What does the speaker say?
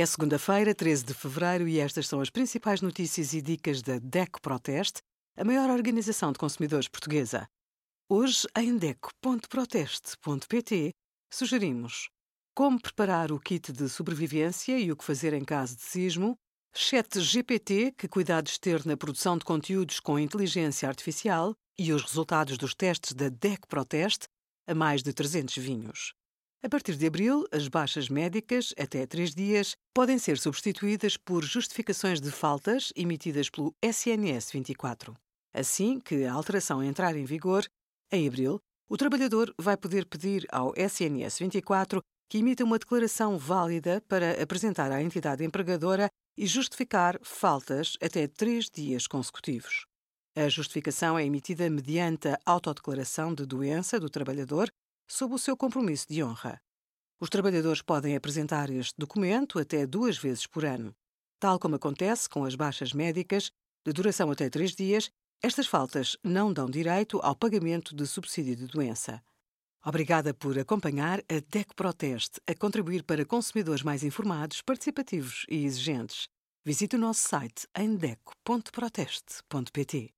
É segunda-feira, 13 de fevereiro, e estas são as principais notícias e dicas da DECO Proteste, a maior organização de consumidores portuguesa. Hoje, em DECO.proteste.pt, sugerimos como preparar o kit de sobrevivência e o que fazer em caso de sismo, Chat GPT, que cuidados ter na produção de conteúdos com inteligência artificial e os resultados dos testes da DEC Proteste a mais de 300 vinhos. A partir de abril, as baixas médicas, até três dias, podem ser substituídas por justificações de faltas emitidas pelo SNS 24. Assim que a alteração entrar em vigor, em abril, o trabalhador vai poder pedir ao SNS 24 que emita uma declaração válida para apresentar à entidade empregadora e justificar faltas até três dias consecutivos. A justificação é emitida mediante a autodeclaração de doença do trabalhador sob o seu compromisso de honra. Os trabalhadores podem apresentar este documento até duas vezes por ano. Tal como acontece com as baixas médicas, de duração até três dias, estas faltas não dão direito ao pagamento de subsídio de doença. Obrigada por acompanhar a DECO Proteste a contribuir para consumidores mais informados, participativos e exigentes. Visite o nosso site em deco.proteste.pt.